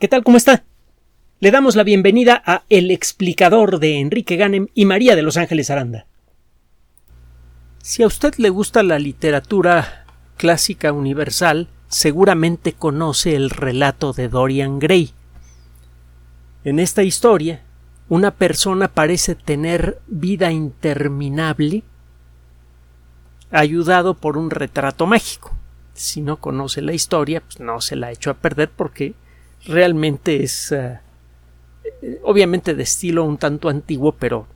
¿Qué tal? ¿Cómo está? Le damos la bienvenida a El explicador de Enrique Ganem y María de Los Ángeles Aranda. Si a usted le gusta la literatura clásica universal, seguramente conoce el relato de Dorian Gray. En esta historia, una persona parece tener vida interminable ayudado por un retrato mágico. Si no conoce la historia, pues no se la ha hecho a perder porque realmente es eh, obviamente de estilo un tanto antiguo, pero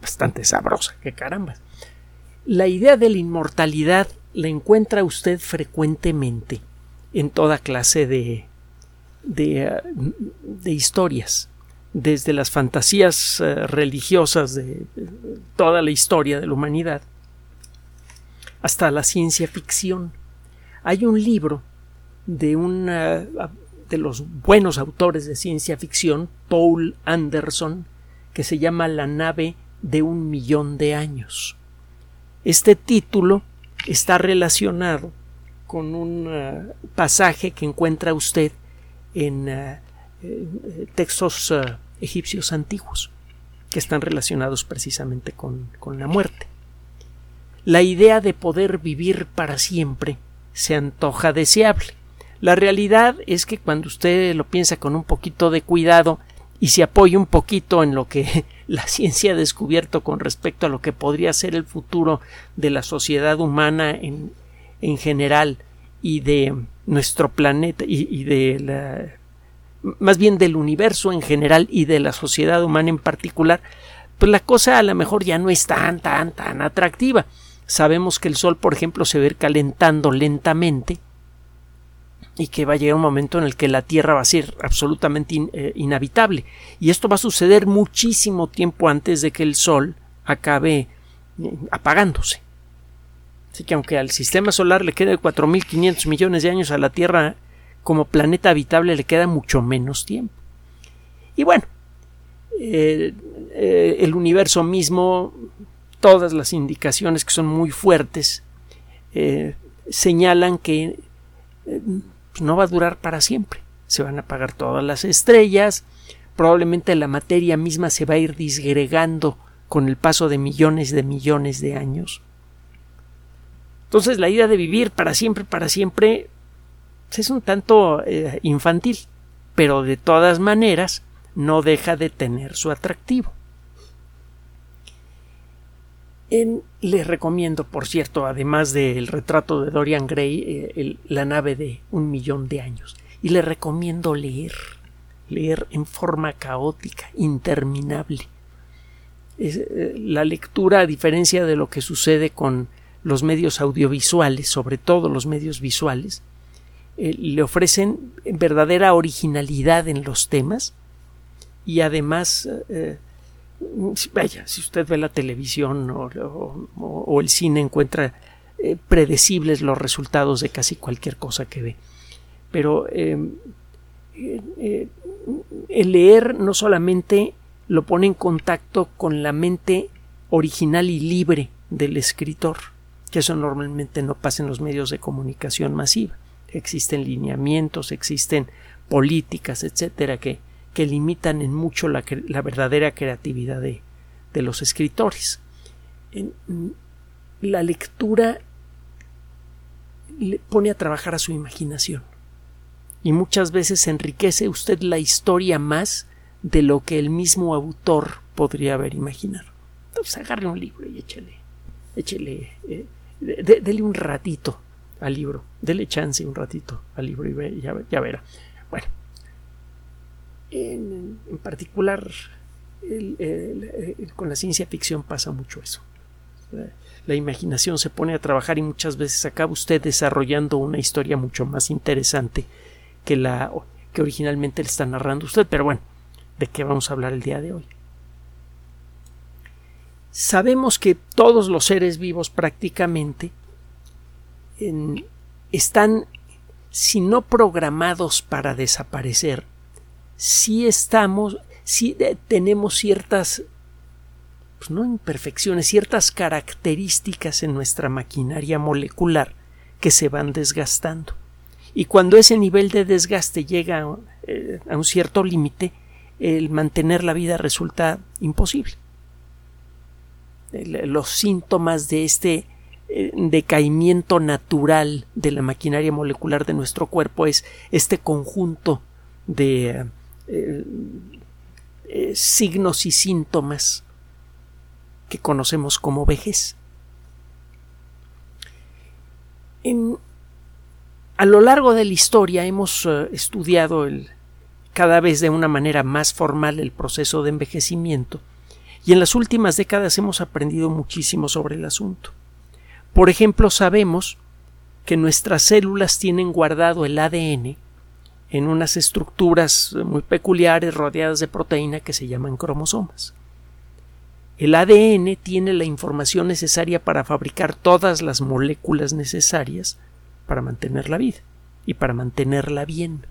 bastante sabrosa, que caramba. La idea de la inmortalidad la encuentra usted frecuentemente en toda clase de, de, eh, de historias, desde las fantasías religiosas de toda la historia de la humanidad hasta la ciencia ficción. Hay un libro de un de los buenos autores de ciencia ficción, Paul Anderson, que se llama La nave de un millón de años. Este título está relacionado con un uh, pasaje que encuentra usted en uh, eh, textos egipcios antiguos, que están relacionados precisamente con, con la muerte. La idea de poder vivir para siempre se antoja deseable la realidad es que cuando usted lo piensa con un poquito de cuidado y se apoya un poquito en lo que la ciencia ha descubierto con respecto a lo que podría ser el futuro de la sociedad humana en, en general y de nuestro planeta y, y de la más bien del universo en general y de la sociedad humana en particular, pues la cosa a lo mejor ya no es tan tan tan atractiva. Sabemos que el Sol, por ejemplo, se ve calentando lentamente y que va a llegar un momento en el que la Tierra va a ser absolutamente eh, inhabitable. Y esto va a suceder muchísimo tiempo antes de que el Sol acabe eh, apagándose. Así que aunque al sistema solar le quede 4.500 millones de años, a la Tierra como planeta habitable le queda mucho menos tiempo. Y bueno, eh, el universo mismo, todas las indicaciones que son muy fuertes, señalan que pues, no va a durar para siempre. Se van a apagar todas las estrellas, probablemente la materia misma se va a ir disgregando con el paso de millones de millones de años. Entonces la idea de vivir para siempre, para siempre, pues, es un tanto eh, infantil, pero de todas maneras no deja de tener su atractivo les recomiendo, por cierto, además del retrato de Dorian Gray, eh, la nave de un millón de años. Y le recomiendo leer, leer en forma caótica, interminable. Eh, la lectura, a diferencia de lo que sucede con los medios audiovisuales, sobre todo los medios visuales, eh, le ofrecen verdadera originalidad en los temas y además vaya, si usted ve la televisión o, el cine encuentra eh, predecibles los resultados de casi cualquier cosa que ve. Pero em, eh, el leer no solamente lo pone en contacto con la mente original y libre del escritor, que eso normalmente no pasa en los medios de comunicación masiva. Existen lineamientos, existen políticas, etcétera, que que limitan en mucho la, verdadera creatividad de, los escritores. la lectura le pone a trabajar a su imaginación y muchas veces enriquece usted la historia más de lo que el mismo autor podría haber imaginado. Entonces agarre un libro y échele, échele, eh, dele un ratito al libro, dele chance un ratito al libro y ya, ya verá. Bueno, en, particular, con la ciencia ficción pasa mucho eso. La imaginación se pone a trabajar y muchas veces acaba usted desarrollando una historia mucho más interesante que la que originalmente le está narrando usted. Pero bueno, ¿de qué vamos a hablar el día de hoy? Sabemos que todos los seres vivos prácticamente están, si no programados para desaparecer, si estamos, si tenemos ciertas, pues no imperfecciones, ciertas características en nuestra maquinaria molecular que se van desgastando. Y cuando ese nivel de desgaste llega eh, a un cierto límite, el mantener la vida resulta imposible. los síntomas de este eh, decaimiento natural de la maquinaria molecular de nuestro cuerpo es este conjunto de eh, signos y síntomas que conocemos como vejez. a lo largo de la historia hemos eh, estudiado el, cada vez de una manera más formal el proceso de envejecimiento y en las últimas décadas hemos aprendido muchísimo sobre el asunto. Por ejemplo, sabemos que nuestras células tienen guardado el ADN en unas estructuras muy peculiares rodeadas de proteína que se llaman cromosomas. El ADN tiene la información necesaria para fabricar todas las moléculas necesarias para mantener la vida y para mantenerla bien.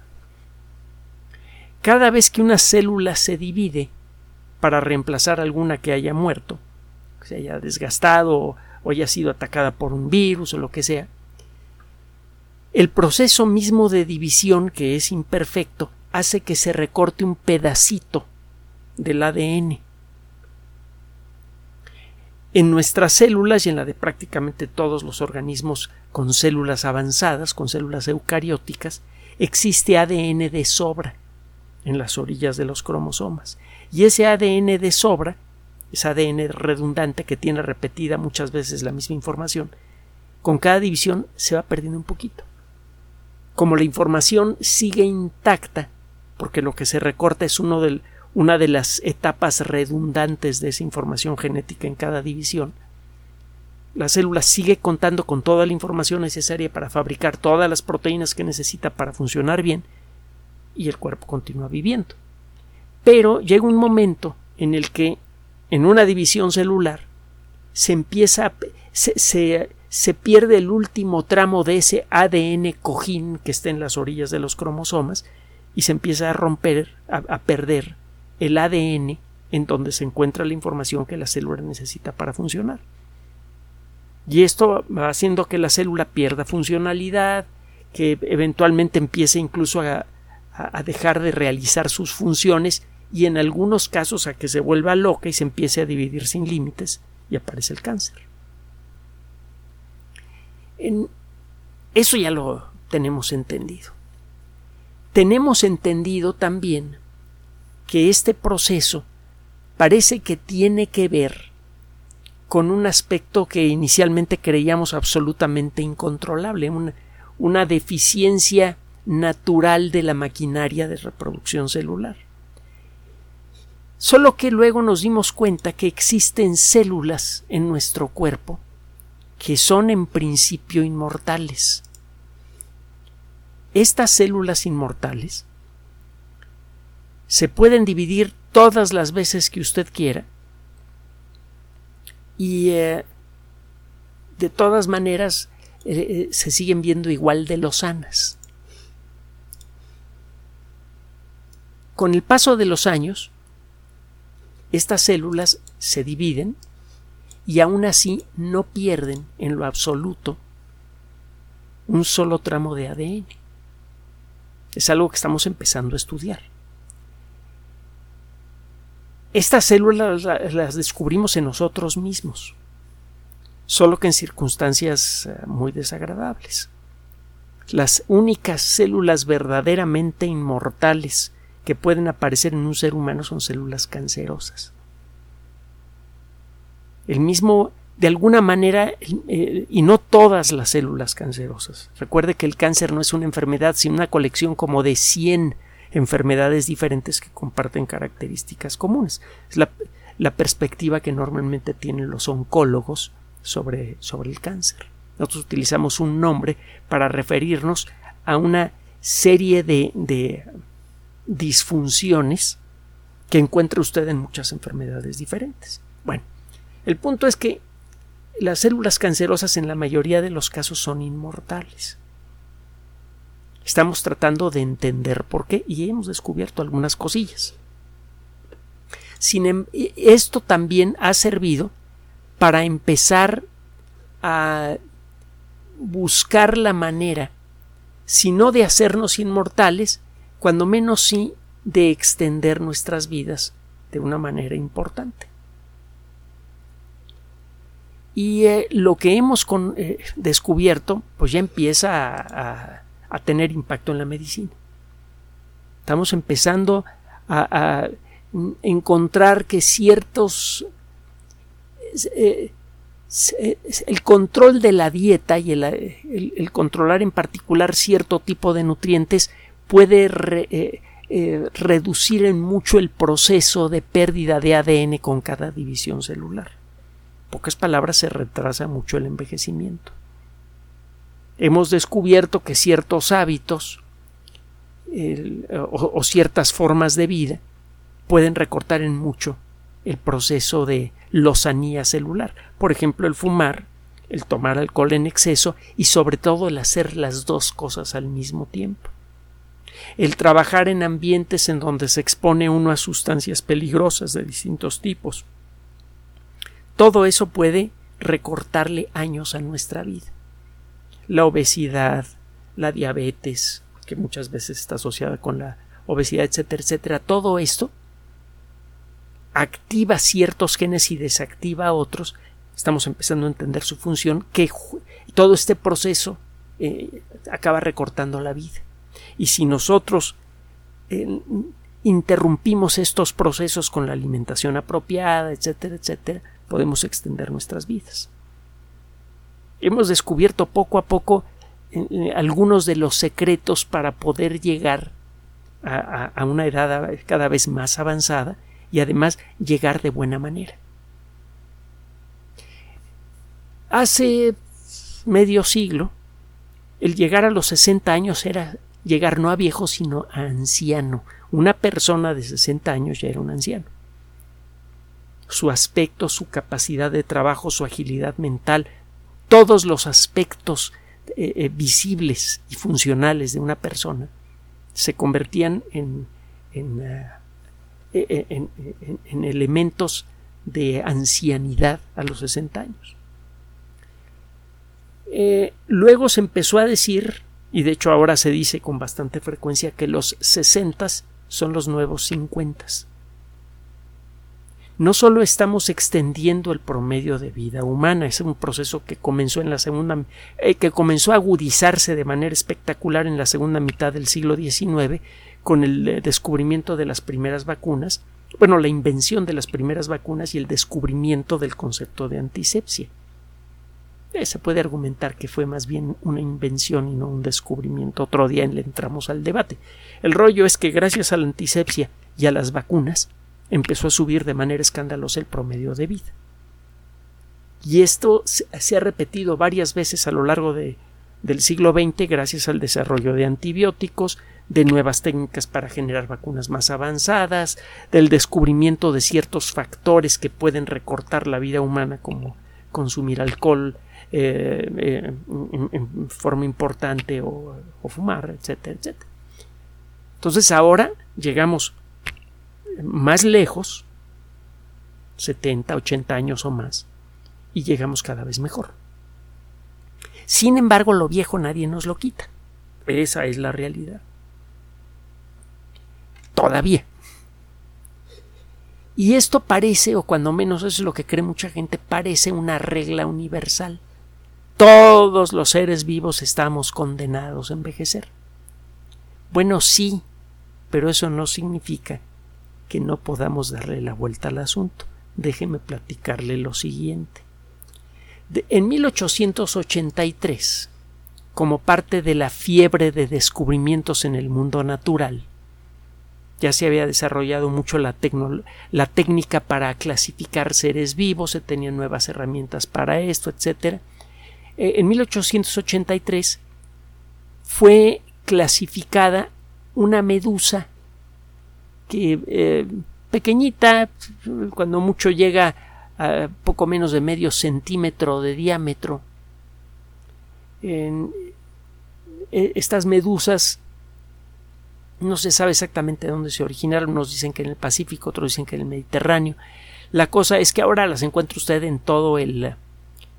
Cada vez que una célula se divide para reemplazar alguna que haya muerto, que se haya desgastado o haya sido atacada por un virus o lo que sea, el proceso mismo de división, que es imperfecto, hace que se recorte un pedacito del ADN en nuestras células y en la de prácticamente todos los organismos con células avanzadas, con células eucarióticas, existe ADN de sobra en las orillas de los cromosomas. Y ese ADN de sobra, ese ADN redundante que tiene repetida muchas veces la misma información, con cada división se va perdiendo un poquito. Como la información sigue intacta, porque lo que se recorta es uno una de las etapas redundantes de esa información genética en cada división, la célula sigue contando con toda la información necesaria para fabricar todas las proteínas que necesita para funcionar bien y el cuerpo continúa viviendo. Pero llega un momento en el que en una división celular se empieza se, se, pierde el último tramo de ese ADN cojín que está en las orillas de los cromosomas y se empieza a romper, a perder el ADN en donde se encuentra la información que la célula necesita para funcionar. Y esto va haciendo que la célula pierda funcionalidad, que eventualmente empiece incluso a, dejar de realizar sus funciones y en algunos casos a que se vuelva loca y se empiece a dividir sin límites y aparece el cáncer. Eso ya lo tenemos entendido. Tenemos entendido también que este proceso parece que tiene que ver con un aspecto que inicialmente creíamos absolutamente incontrolable, una, una deficiencia natural de la maquinaria de reproducción celular. Solo que luego nos dimos cuenta que existen células en nuestro cuerpo que son en principio inmortales. Estas células inmortales se pueden dividir todas las veces que usted quiera y eh, de todas maneras eh, eh, se siguen viendo igual de lozanas. Con el paso de los años, estas células se dividen y aún así no pierden en lo absoluto un solo tramo de ADN. Es algo que estamos empezando a estudiar. Estas células las descubrimos en nosotros mismos, solo que en circunstancias eh, muy desagradables. Las únicas células verdaderamente inmortales que pueden aparecer en un ser humano son células cancerosas. El mismo, de alguna manera, eh, y no todas las células cancerosas. Recuerde que el cáncer no es una enfermedad, sino una colección como de 100 enfermedades diferentes que comparten características comunes. Es la, perspectiva que normalmente tienen los oncólogos sobre, sobre el cáncer. Nosotros utilizamos un nombre para referirnos a una serie de, de disfunciones que encuentra usted en muchas enfermedades diferentes. Bueno, el punto es que las células cancerosas en la mayoría de los casos son inmortales. Estamos tratando de entender por qué y hemos descubierto algunas cosillas. Em, esto también ha servido para empezar a buscar la manera, si no de hacernos inmortales, cuando menos sí de extender nuestras vidas de una manera importante. Y eh, lo que hemos eh, descubierto, pues ya empieza a, tener impacto en la medicina. Estamos empezando a, encontrar que ciertos eh, el control de la dieta y el, controlar en particular cierto tipo de nutrientes puede reducir en mucho el proceso de pérdida de ADN con cada división celular pocas palabras, se retrasa mucho el envejecimiento. Hemos descubierto que ciertos hábitos o, ciertas formas de vida pueden recortar en mucho el proceso de lozanía celular. Por ejemplo, el fumar, el tomar alcohol en exceso y sobre todo el hacer las dos cosas al mismo tiempo. El trabajar en ambientes en donde se expone uno a sustancias peligrosas de distintos tipos. Todo eso puede recortarle años a nuestra vida. La obesidad, la diabetes, que muchas veces está asociada con la obesidad, etcétera, etcétera, todo esto activa ciertos genes y desactiva otros. Estamos empezando a entender su función, que todo este proceso eh, acaba recortando la vida. Y si nosotros eh, interrumpimos estos procesos con la alimentación apropiada, etcétera, etcétera, podemos extender nuestras vidas. Hemos descubierto poco a poco eh, eh, algunos de los secretos para poder llegar a, una edad cada vez más avanzada y además llegar de buena manera. Hace medio siglo, el llegar a los 60 años era llegar no a viejo, sino a anciano. Una persona de 60 años ya era un anciano su aspecto, su capacidad de trabajo, su agilidad mental, todos los aspectos eh, eh, visibles y funcionales de una persona se convertían en, en, eh, elementos de ancianidad a los 60 años. luego se empezó a decir, y de hecho ahora se dice con bastante frecuencia, que los 60 son los nuevos 50 no solo estamos extendiendo el promedio de vida humana, es un proceso que comenzó en la segunda, eh, que comenzó a agudizarse de manera espectacular en la segunda mitad del siglo XIX con el eh, descubrimiento de las primeras vacunas, bueno, la invención de las primeras vacunas y el descubrimiento del concepto de antisepsia. Eh, se puede argumentar que fue más bien una invención y no un descubrimiento. Otro día le entramos al debate. El rollo es que gracias a la antisepsia y a las vacunas, empezó a subir de manera escandalosa el promedio de vida. Y esto se ha repetido varias veces a lo largo de, del siglo XX gracias al desarrollo de antibióticos, de nuevas técnicas para generar vacunas más avanzadas, del descubrimiento de ciertos factores que pueden recortar la vida humana como consumir alcohol eh, eh, en, forma importante o, fumar, etcétera, etcétera. Entonces ahora llegamos más lejos, 70, 80 años o más, y llegamos cada vez mejor. Sin embargo, lo viejo nadie nos lo quita. Esa es la realidad. Todavía. Y esto parece, o cuando menos es lo que cree mucha gente, parece una regla universal. Todos los seres vivos estamos condenados a envejecer. Bueno, sí, pero eso no significa que no podamos darle la vuelta al asunto. Déjeme platicarle lo siguiente. en 1883, como parte de la fiebre de descubrimientos en el mundo natural, ya se había desarrollado mucho la, la técnica para clasificar seres vivos, se tenían nuevas herramientas para esto, etc. Eh, en 1883 fue clasificada una medusa que eh, pequeñita, cuando mucho llega a poco menos de medio centímetro de diámetro. En, e, estas medusas no se sabe exactamente dónde se originaron, unos dicen que en el Pacífico, otros dicen que en el Mediterráneo. La cosa es que ahora las encuentra usted en todo el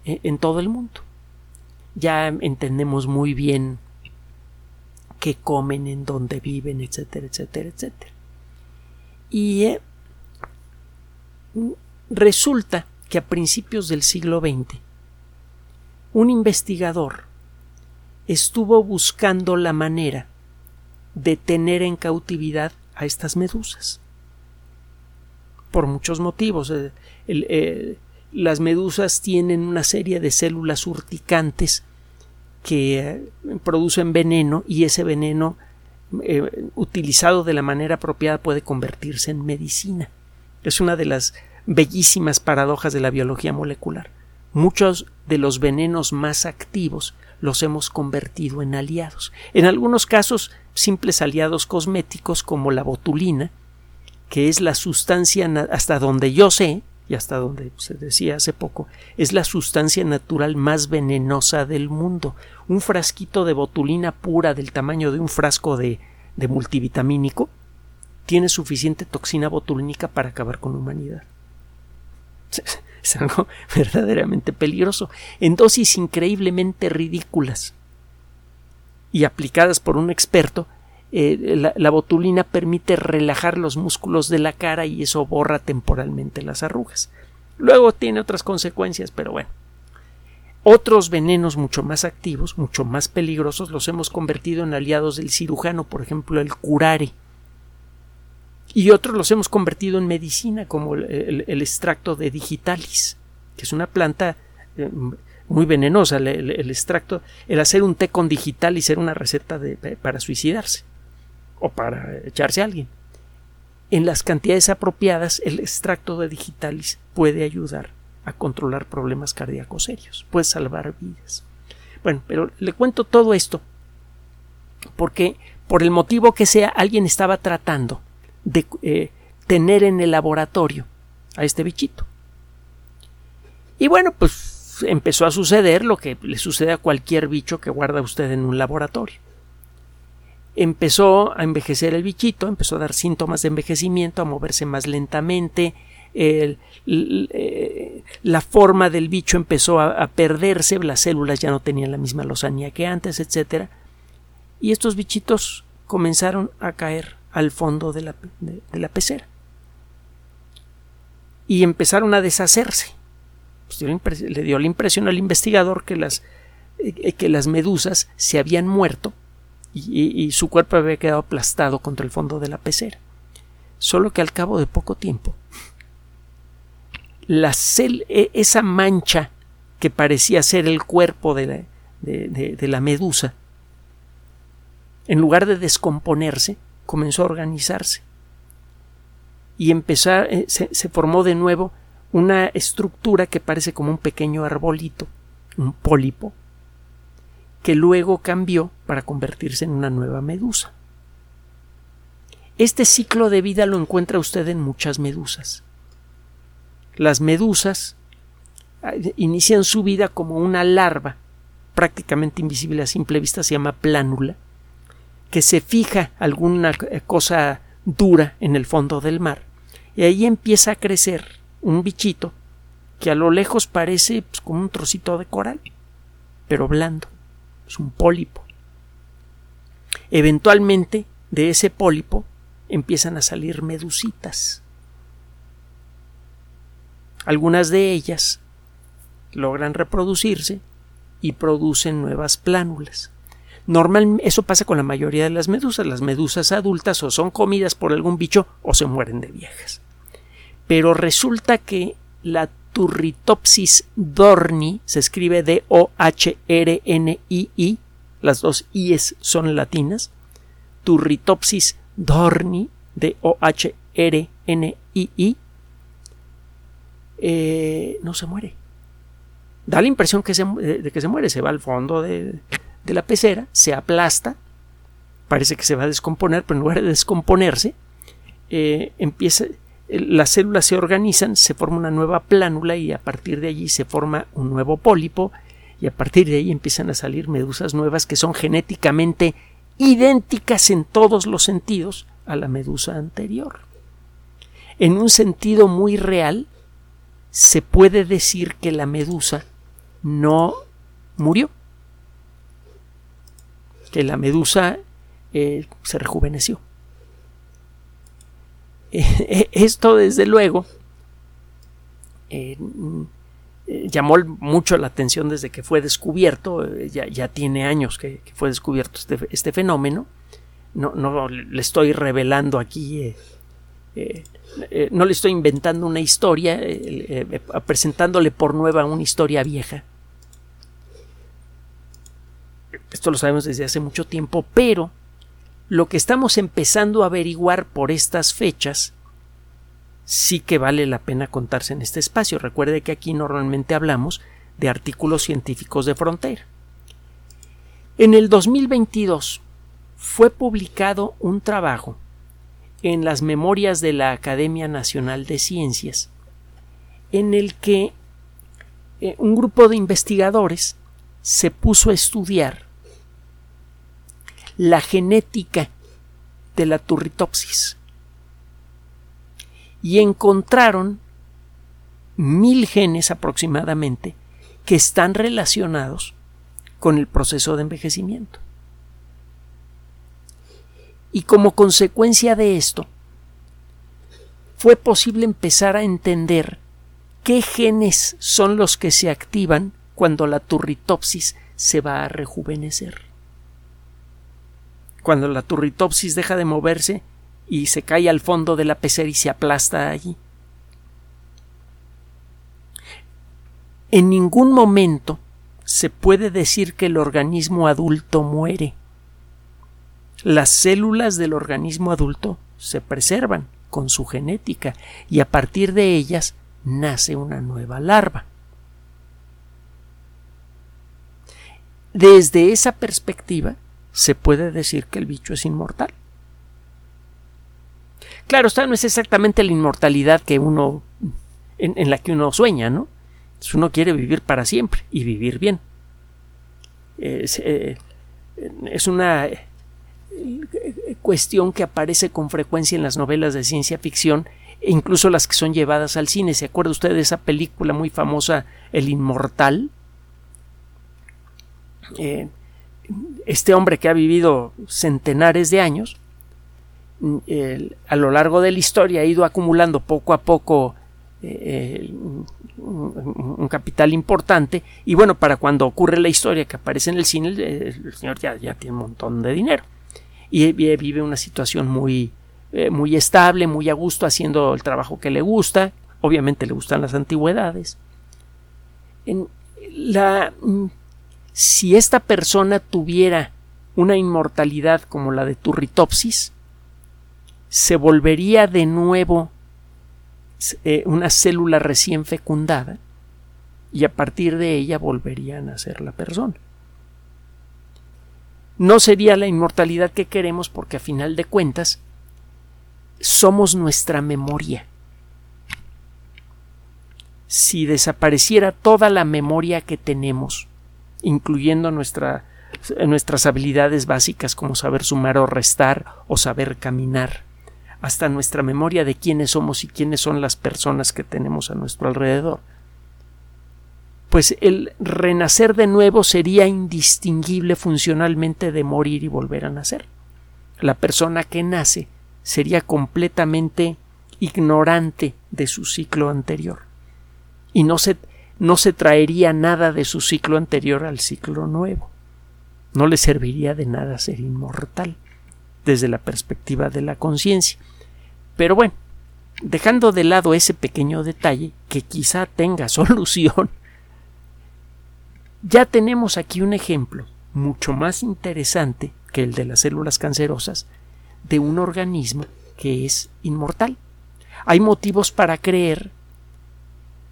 e, en todo el mundo. Ya entendemos muy bien qué comen, en dónde viven, etcétera, etcétera, etcétera. Y eh, resulta que a principios del siglo XX un investigador estuvo buscando la manera de tener en cautividad a estas medusas. Por muchos motivos. Eh, eh, las medusas tienen una serie de células urticantes que producen veneno y ese veneno utilizado de la manera apropiada puede convertirse en medicina. Es una de las bellísimas paradojas de la biología molecular. Muchos de los venenos más activos los hemos convertido en aliados. En algunos casos, simples aliados cosméticos como la botulina, que es la sustancia, hasta donde yo sé, y hasta donde se decía hace poco, es la sustancia natural más venenosa del mundo. Un frasquito de botulina pura del tamaño de un frasco de, de multivitamínico tiene suficiente toxina botulínica para acabar con la humanidad. Es algo verdaderamente peligroso, en dosis increíblemente ridículas. Y aplicadas por un experto, eh, la, botulina permite relajar los músculos de la cara y eso borra temporalmente las arrugas. Luego tiene otras consecuencias, pero bueno. Otros venenos mucho más activos, mucho más peligrosos, los hemos convertido en aliados del cirujano, por ejemplo, el curare y otros los hemos convertido en medicina, como el, extracto de digitalis, que es una planta eh, muy venenosa. El, extracto, el hacer un té con digitalis era una receta para suicidarse o para echarse a alguien. En las cantidades apropiadas, el extracto de digitalis puede ayudar a controlar problemas cardíacos serios, puede salvar vidas. Bueno, pero le cuento todo esto porque, por el motivo que sea, alguien estaba tratando de eh, tener en el laboratorio a este bichito. Y bueno, pues empezó a suceder lo que le sucede a cualquier bicho que guarda usted en un laboratorio. Empezó a envejecer el bichito, empezó a dar síntomas de envejecimiento, a moverse más lentamente, eh, la forma del bicho empezó a, perderse, las células ya no tenían la misma lozanía que antes, etc. Y estos bichitos comenzaron a caer al fondo de la, de, la pecera. Y empezaron a deshacerse. Pues le dio la impresión al investigador que las, eh, que las medusas se habían muerto y, su cuerpo había quedado aplastado contra el fondo de la pecera. Solo que al cabo de poco tiempo, la e, esa mancha que parecía ser el cuerpo de la, de la medusa, en lugar de descomponerse, comenzó a organizarse y empezar, eh, se, se formó de nuevo una estructura que parece como un pequeño arbolito, un pólipo, que luego cambió para convertirse en una nueva medusa. Este ciclo de vida lo encuentra usted en muchas medusas. Las medusas eh, inician su vida como una larva, prácticamente invisible a simple vista, se llama plánula, que se fija alguna cosa dura en el fondo del mar y ahí empieza a crecer un bichito que a lo lejos parece pues, como un trocito de coral, pero blando. Es un pólipo. Eventualmente, de ese pólipo empiezan a salir medusitas. Algunas de ellas logran reproducirse y producen nuevas plánulas. Normal, eso pasa con la mayoría de las medusas. Las medusas adultas o son comidas por algún bicho o se mueren de viejas. Pero resulta que la Turritopsis dorni se escribe D-O-H-R-N-I-I, las dos I's son latinas. Turritopsis dorni, D-O-H-R-N-I-I, eh, no se muere. Da la impresión que se, de que se muere, se va al fondo de, de la pecera, se aplasta, parece que se va a descomponer, pero en lugar de descomponerse, eh, empieza, las células se organizan, se forma una nueva plánula y a partir de allí se forma un nuevo pólipo y a partir de ahí empiezan a salir medusas nuevas que son genéticamente idénticas en todos los sentidos a la medusa anterior. En un sentido muy real, se puede decir que la medusa no murió que la medusa eh, se rejuveneció. esto, desde luego, llamó mucho la atención desde que fue descubierto, ya, tiene años que, fue descubierto este, este, fenómeno. No, no, le estoy revelando aquí eh, no le estoy inventando una historia, eh, eh, presentándole por nueva una historia vieja. Esto lo sabemos desde hace mucho tiempo, pero lo que estamos empezando a averiguar por estas fechas sí que vale la pena contarse en este espacio. Recuerde que aquí normalmente hablamos de artículos científicos de frontera. En el 2022 fue publicado un trabajo en las memorias de la Academia Nacional de Ciencias, en el que eh, un grupo de investigadores se puso a estudiar la genética de la turritopsis y encontraron mil genes aproximadamente que están relacionados con el proceso de envejecimiento. Y como consecuencia de esto, fue posible empezar a entender qué genes son los que se activan cuando la turritopsis se va a rejuvenecer. Cuando la turritopsis deja de moverse y se cae al fondo de la pecera y se aplasta allí. En ningún momento se puede decir que el organismo adulto muere las células del organismo adulto se preservan con su genética y a partir de ellas nace una nueva larva. Desde esa perspectiva se puede decir que el bicho es inmortal. Claro, esta no es exactamente la inmortalidad que uno en, la que uno sueña, ¿no? Uno quiere vivir para siempre y vivir bien. es eh, una cuestión que aparece con frecuencia en las novelas de ciencia ficción e incluso las que son llevadas al cine. ¿Se acuerda usted de esa película muy famosa El Inmortal? Eh, este hombre que ha vivido centenares de años, a lo largo de la historia ha ido acumulando poco a poco eh, un, capital importante y bueno, para cuando ocurre la historia que aparece en el cine, el, señor ya, ya tiene un montón de dinero y vive una situación muy, eh, muy estable, muy a gusto, haciendo el trabajo que le gusta. Obviamente le gustan las antigüedades. En la, mm, si esta persona tuviera una inmortalidad como la de Turritopsis, se volvería de nuevo eh, una célula recién fecundada y a partir de ella volvería a nacer la persona no sería la inmortalidad que queremos porque a final de cuentas somos nuestra memoria. Si desapareciera toda la memoria que tenemos, incluyendo nuestra, nuestras habilidades básicas como saber sumar o restar o saber caminar, hasta nuestra memoria de quiénes somos y quiénes son las personas que tenemos a nuestro alrededor, pues el renacer de nuevo sería indistinguible funcionalmente de morir y volver a nacer. La persona que nace sería completamente ignorante de su ciclo anterior y no se, no se traería nada de su ciclo anterior al ciclo nuevo. No le serviría de nada ser inmortal desde la perspectiva de la conciencia. Pero bueno, dejando de lado ese pequeño detalle que quizá tenga solución ya tenemos aquí un ejemplo mucho más interesante que el de las células cancerosas de un organismo que es inmortal. Hay motivos para creer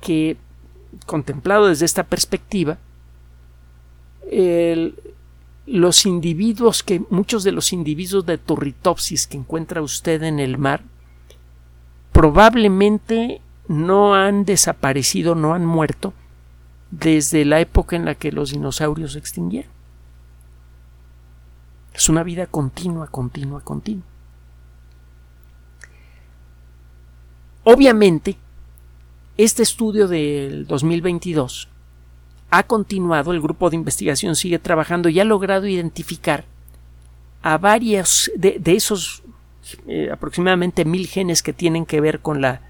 que, contemplado desde esta perspectiva, los individuos que muchos de los individuos de turritopsis que encuentra usted en el mar probablemente no han desaparecido, no han muerto, desde la época en la que los dinosaurios se extinguieron. Es una vida continua, continua, continua. Obviamente, este estudio del 2022 ha continuado, el grupo de investigación sigue trabajando y ha logrado identificar a varios de, esos eh, aproximadamente mil genes que tienen que ver con la,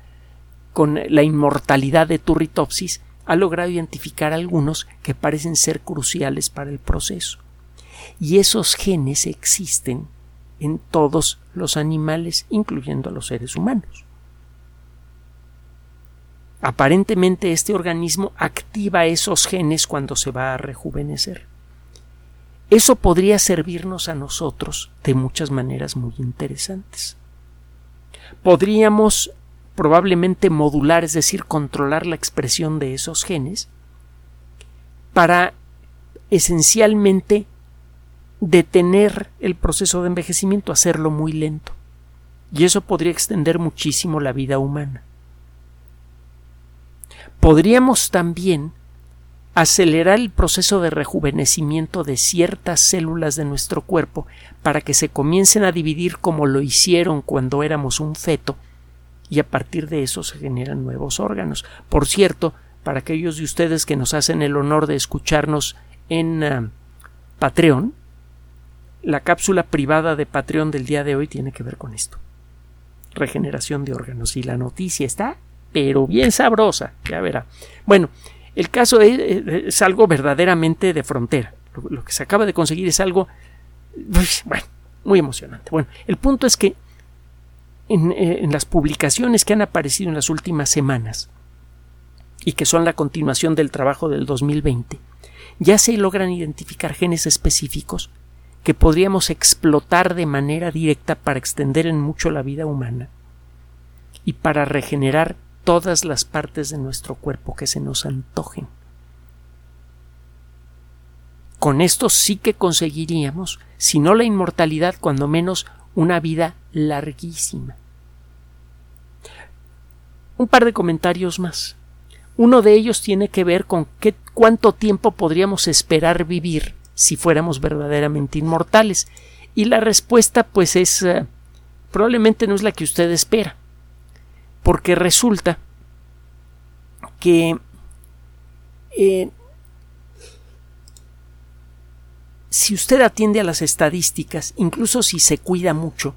con la inmortalidad de Turritopsis, ha logrado identificar algunos que parecen ser cruciales para el proceso. Y esos genes existen en todos los animales, incluyendo a los seres humanos. Aparentemente este organismo activa esos genes cuando se va a rejuvenecer. Eso podría servirnos a nosotros de muchas maneras muy interesantes. Podríamos probablemente modular, es decir, controlar la expresión de esos genes para esencialmente detener el proceso de envejecimiento, hacerlo muy lento. Y eso podría extender muchísimo la vida humana. Podríamos también acelerar el proceso de rejuvenecimiento de ciertas células de nuestro cuerpo para que se comiencen a dividir como lo hicieron cuando éramos un feto y a partir de eso se generan nuevos órganos. Por cierto, para aquellos de ustedes que nos hacen el honor de escucharnos en uh, Patreon, la cápsula privada de Patreon del día de hoy tiene que ver con esto. Regeneración de órganos. Y la noticia está, pero bien sabrosa, ya verá. Bueno, el caso es, algo verdaderamente de frontera. Lo, que se acaba de conseguir es algo, bueno, muy emocionante. Bueno, el punto es que eh, en las publicaciones que han aparecido en las últimas semanas y que son la continuación del trabajo del 2020, ya se logran identificar genes específicos que podríamos explotar de manera directa para extender en mucho la vida humana y para regenerar todas las partes de nuestro cuerpo que se nos antojen. Con esto sí que conseguiríamos, si no la inmortalidad, cuando menos una vida larguísima. Un par de comentarios más. Uno de ellos tiene que ver con qué, cuánto tiempo podríamos esperar vivir si fuéramos verdaderamente inmortales? Y la respuesta pues es eh, probablemente no es la que usted espera, porque resulta que eh, si usted atiende a las estadísticas, incluso si se cuida mucho,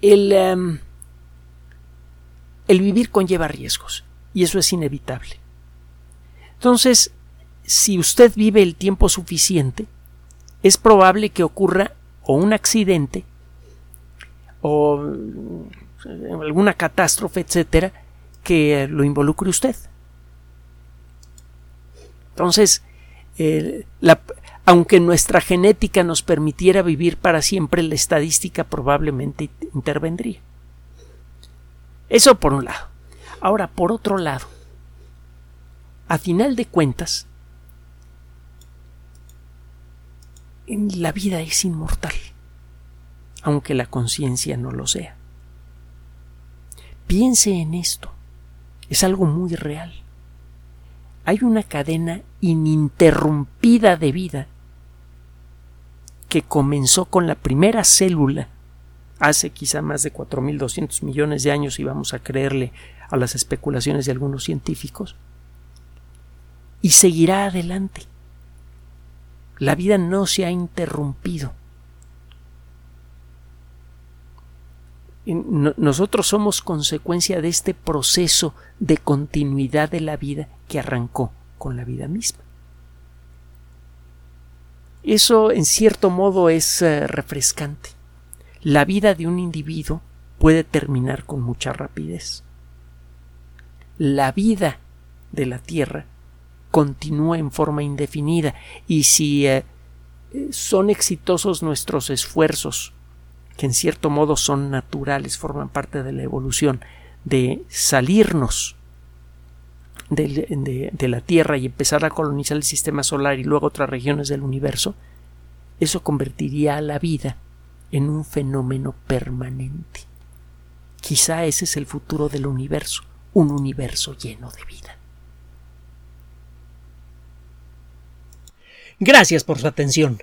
el, em, el vivir conlleva riesgos y eso es inevitable. Entonces, si usted vive el tiempo suficiente, es probable que ocurra o un accidente o eh, alguna catástrofe, etcétera, que lo involucre usted. Entonces, aunque nuestra genética nos permitiera vivir para siempre, la estadística probablemente intervendría. Eso por un lado. Ahora, por otro lado, a final de cuentas, la vida es inmortal, aunque la conciencia no lo sea. Piense en esto, es algo muy real. Hay una cadena ininterrumpida de vida que comenzó con la primera célula hace quizá más de 4.200 millones de años y vamos a creerle a las especulaciones de algunos científicos, y seguirá adelante. La vida no se ha interrumpido. Nosotros somos consecuencia de este proceso de continuidad de la vida que arrancó con la vida misma. Eso en cierto modo es eh, refrescante. La vida de un individuo puede terminar con mucha rapidez. La vida de la Tierra continúa en forma indefinida y si eh, son exitosos nuestros esfuerzos, que en cierto modo son naturales, forman parte de la evolución, de salirnos de, la Tierra y empezar a colonizar el sistema solar y luego otras regiones del universo, eso convertiría a la vida en un fenómeno permanente. Quizá ese es el futuro del universo, un universo lleno de vida. Gracias por su atención.